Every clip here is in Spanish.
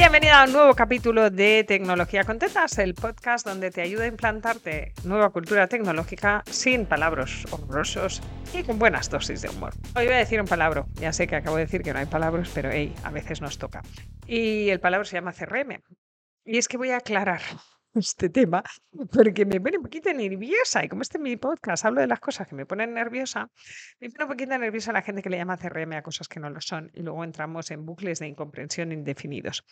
Bienvenida a un nuevo capítulo de Tecnología con Tetas, el podcast donde te ayuda a implantarte nueva cultura tecnológica sin palabras horrorosos y con buenas dosis de humor. Hoy voy a decir un palabra, ya sé que acabo de decir que no hay palabras, pero hey, a veces nos toca. Y el palabra se llama CRM. Y es que voy a aclarar este tema porque me pone un poquito nerviosa y como este es mi podcast hablo de las cosas que me ponen nerviosa, me pone un poquito nerviosa la gente que le llama CRM a cosas que no lo son y luego entramos en bucles de incomprensión indefinidos.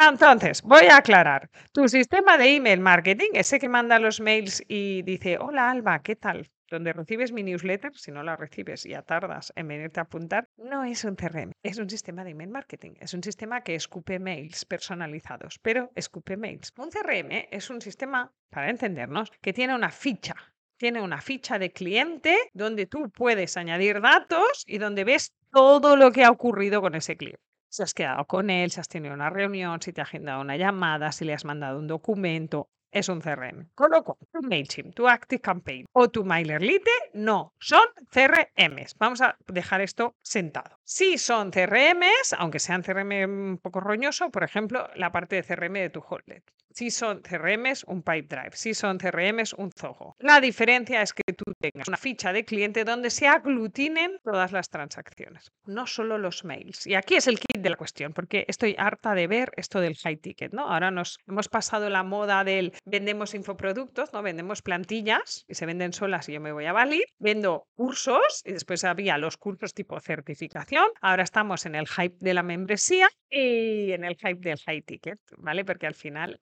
Entonces, voy a aclarar. Tu sistema de email marketing, ese que manda los mails y dice, hola Alba, ¿qué tal? Donde recibes mi newsletter, si no la recibes y ya tardas en venirte a apuntar, no es un CRM, es un sistema de email marketing. Es un sistema que escupe mails personalizados, pero escupe mails. Un CRM es un sistema, para entendernos, que tiene una ficha tiene una ficha de cliente donde tú puedes añadir datos y donde ves todo lo que ha ocurrido con ese cliente si has quedado con él, si has tenido una reunión, si te ha agendado una llamada, si le has mandado un documento. Es un CRM. Con lo cual, tu MailChimp, tu ActiveCampaign o tu MailerLite no son CRMs. Vamos a dejar esto sentado. Sí son CRMs, aunque sean CRM un poco roñoso, por ejemplo, la parte de CRM de tu Hotlet. Sí son CRMs, un Pipedrive. Sí son CRMs, un Zoho. La diferencia es que tú tengas una ficha de cliente donde se aglutinen todas las transacciones, no solo los mails. Y aquí es el kit de la cuestión, porque estoy harta de ver esto del high ticket, ¿no? Ahora nos hemos pasado la moda del vendemos infoproductos, ¿no? Vendemos plantillas y se venden solas y yo me voy a valer. Vendo cursos y después había los cursos tipo certificación. Ahora estamos en el hype de la membresía y en el hype del high ticket, ¿vale? Porque al final,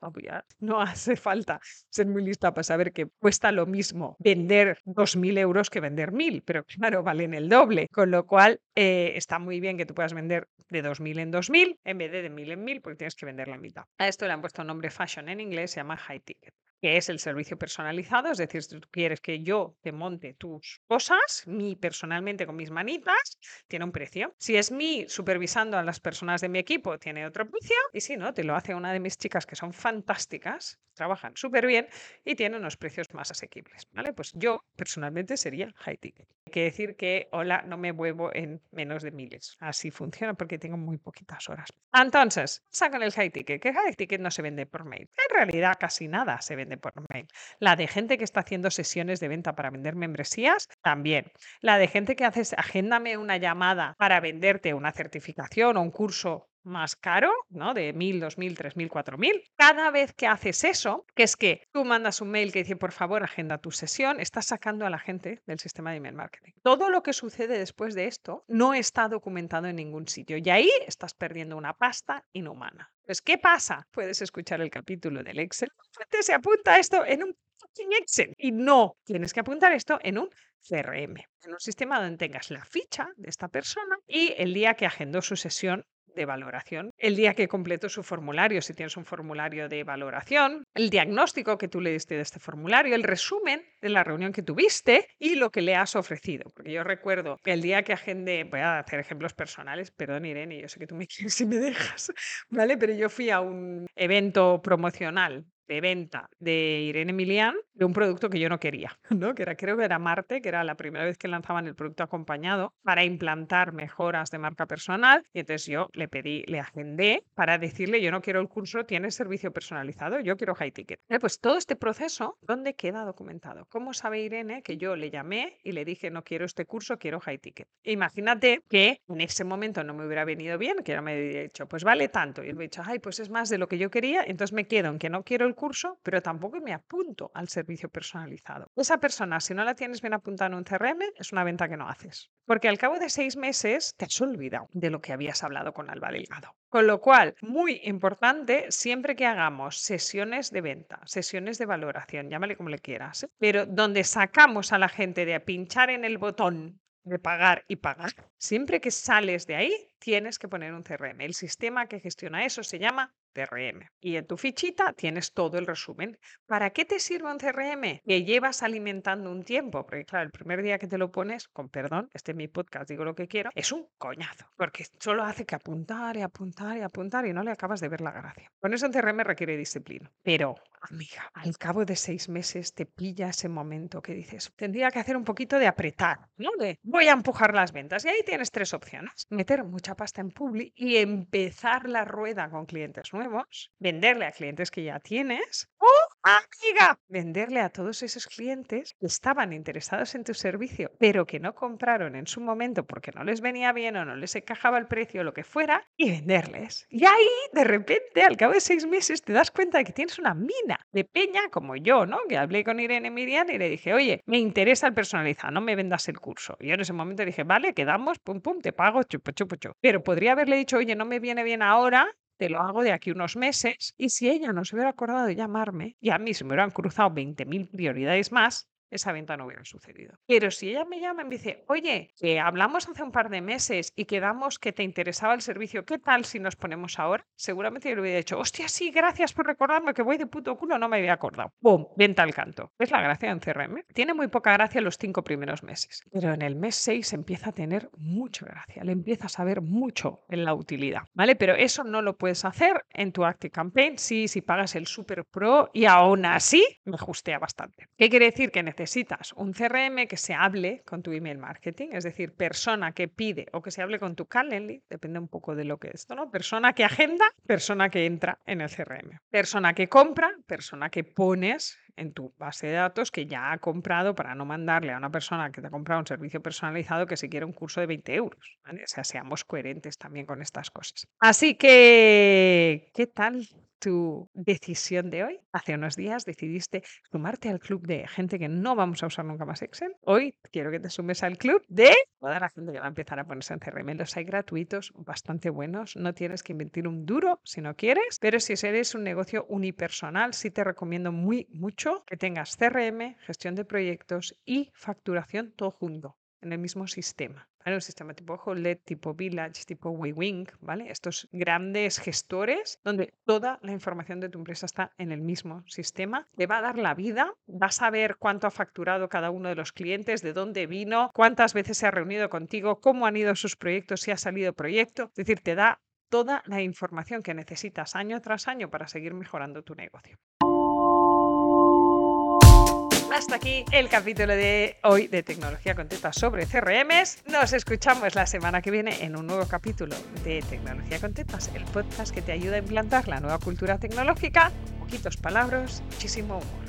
no hace falta ser muy lista para saber que cuesta lo mismo vender 2.000 euros que vender 1.000, pero claro, valen el doble, con lo cual eh, está muy bien que tú puedas vender de 2.000 en 2.000 en vez de de 1.000 en 1.000 porque tienes que vender la mitad. A esto le han puesto nombre fashion en inglés, se llama high ticket que es el servicio personalizado, es decir, si tú quieres que yo te monte tus cosas, mi personalmente con mis manitas, tiene un precio. Si es mí supervisando a las personas de mi equipo, tiene otro precio. Y si no, te lo hace una de mis chicas que son fantásticas, trabajan súper bien y tienen unos precios más asequibles. ¿vale? Pues yo personalmente sería high ticket. Que decir que, hola, no me muevo en menos de miles. Así funciona porque tengo muy poquitas horas. Entonces, sacan el high ticket, que high ticket no se vende por mail. En realidad casi nada se vende por mail. La de gente que está haciendo sesiones de venta para vender membresías, también. La de gente que hace, agéndame una llamada para venderte una certificación o un curso más caro, ¿no? De mil, dos mil, tres mil, cuatro mil. Cada vez que haces eso, que es que tú mandas un mail que dice, por favor, agenda tu sesión, estás sacando a la gente del sistema de email marketing. Todo lo que sucede después de esto no está documentado en ningún sitio y ahí estás perdiendo una pasta inhumana. Pues, ¿qué pasa? Puedes escuchar el capítulo del Excel. Se apunta esto en un Excel y no tienes que apuntar esto en un CRM, en un sistema donde tengas la ficha de esta persona y el día que agendó su sesión de valoración, el día que completó su formulario, si tienes un formulario de valoración, el diagnóstico que tú le diste de este formulario, el resumen de la reunión que tuviste y lo que le has ofrecido. Porque yo recuerdo el día que agendé, voy a hacer ejemplos personales, perdón Irene, yo sé que tú me quieres si me dejas, ¿vale? Pero yo fui a un evento promocional de venta de Irene Milian de un producto que yo no quería, ¿no? Que era, creo que era Marte, que era la primera vez que lanzaban el producto acompañado para implantar mejoras de marca personal. Y entonces yo le pedí, le agendé para decirle, yo no quiero el curso, tiene servicio personalizado, yo quiero high ticket. Eh, pues todo este proceso, ¿dónde queda documentado? ¿Cómo sabe Irene que yo le llamé y le dije, no quiero este curso, quiero high ticket? Imagínate que en ese momento no me hubiera venido bien, que ya me hubiera dicho, pues vale tanto. Y le he dicho, ay, pues es más de lo que yo quería, entonces me quedo en que no quiero el curso, pero tampoco me apunto al servicio personalizado. Esa persona, si no la tienes bien apuntada en un CRM, es una venta que no haces. Porque al cabo de seis meses te has olvidado de lo que habías hablado con Alba Delgado. Con lo cual, muy importante, siempre que hagamos sesiones de venta, sesiones de valoración, llámale como le quieras, pero donde sacamos a la gente de pinchar en el botón de pagar y pagar, siempre que sales de ahí, tienes que poner un CRM. El sistema que gestiona eso se llama CRM. Y en tu fichita tienes todo el resumen. ¿Para qué te sirve un CRM? Que llevas alimentando un tiempo, porque claro, el primer día que te lo pones, con perdón, este es mi podcast, digo lo que quiero, es un coñazo, porque solo hace que apuntar y apuntar y apuntar y no le acabas de ver la gracia. Con eso un CRM requiere disciplina. Pero, amiga, al cabo de seis meses te pilla ese momento que dices, tendría que hacer un poquito de apretar, ¿no? De voy a empujar las ventas. Y ahí tienes tres opciones. Meter mucha pasta en Publi y empezar la rueda con clientes nuevos nuevos, venderle a clientes que ya tienes o, amiga, venderle a todos esos clientes que estaban interesados en tu servicio, pero que no compraron en su momento porque no les venía bien o no les encajaba el precio o lo que fuera, y venderles. Y ahí, de repente, al cabo de seis meses, te das cuenta de que tienes una mina de peña como yo, ¿no? Que hablé con Irene Miriam y le dije, oye, me interesa el personalizado, no me vendas el curso. Y yo en ese momento dije, vale, quedamos, pum, pum, te pago, chupo, chupo, chupo. Pero podría haberle dicho, oye, no me viene bien ahora, te lo hago de aquí unos meses. Y si ella no se hubiera acordado de llamarme y a mí se me hubieran cruzado 20.000 prioridades más, esa venta no hubiera sucedido. Pero si ella me llama y me dice, oye, que hablamos hace un par de meses y quedamos que te interesaba el servicio, ¿qué tal si nos ponemos ahora? Seguramente yo le hubiera dicho, hostia, sí, gracias por recordarme que voy de puto culo, no me había acordado. ¡Pum! Venta al canto. Es la gracia en CRM. Tiene muy poca gracia los cinco primeros meses, pero en el mes 6 empieza a tener mucha gracia, le empiezas a ver mucho en la utilidad, ¿vale? Pero eso no lo puedes hacer en tu Active Campaign, sí, si pagas el Super Pro y aún así me justea bastante. ¿Qué quiere decir? Que necesitas un CRM que se hable con tu email marketing, es decir, persona que pide o que se hable con tu Calendly, depende un poco de lo que es esto, ¿no? Persona que agenda, persona que entra en el CRM. Persona que compra, persona que pones en tu base de datos que ya ha comprado para no mandarle a una persona que te ha comprado un servicio personalizado que se quiere un curso de 20 euros. O sea, seamos coherentes también con estas cosas. Así que, ¿qué tal? Tu decisión de hoy. Hace unos días decidiste sumarte al club de gente que no vamos a usar nunca más Excel. Hoy quiero que te sumes al club de toda la gente que va a empezar a ponerse en CRM. Los hay gratuitos, bastante buenos. No tienes que invertir un duro si no quieres, pero si eres un negocio unipersonal, sí te recomiendo muy mucho que tengas CRM, gestión de proyectos y facturación todo junto en el mismo sistema. ¿vale? Un sistema tipo Holded, tipo Village, tipo WeWing, ¿vale? Estos grandes gestores donde toda la información de tu empresa está en el mismo sistema. Te va a dar la vida, vas a ver cuánto ha facturado cada uno de los clientes, de dónde vino, cuántas veces se ha reunido contigo, cómo han ido sus proyectos, si ha salido proyecto. Es decir, te da toda la información que necesitas año tras año para seguir mejorando tu negocio. Hasta aquí el capítulo de hoy de Tecnología Contenta sobre CRMs. Nos escuchamos la semana que viene en un nuevo capítulo de Tecnología Contentas, el podcast que te ayuda a implantar la nueva cultura tecnológica. Poquitos palabras, muchísimo humor.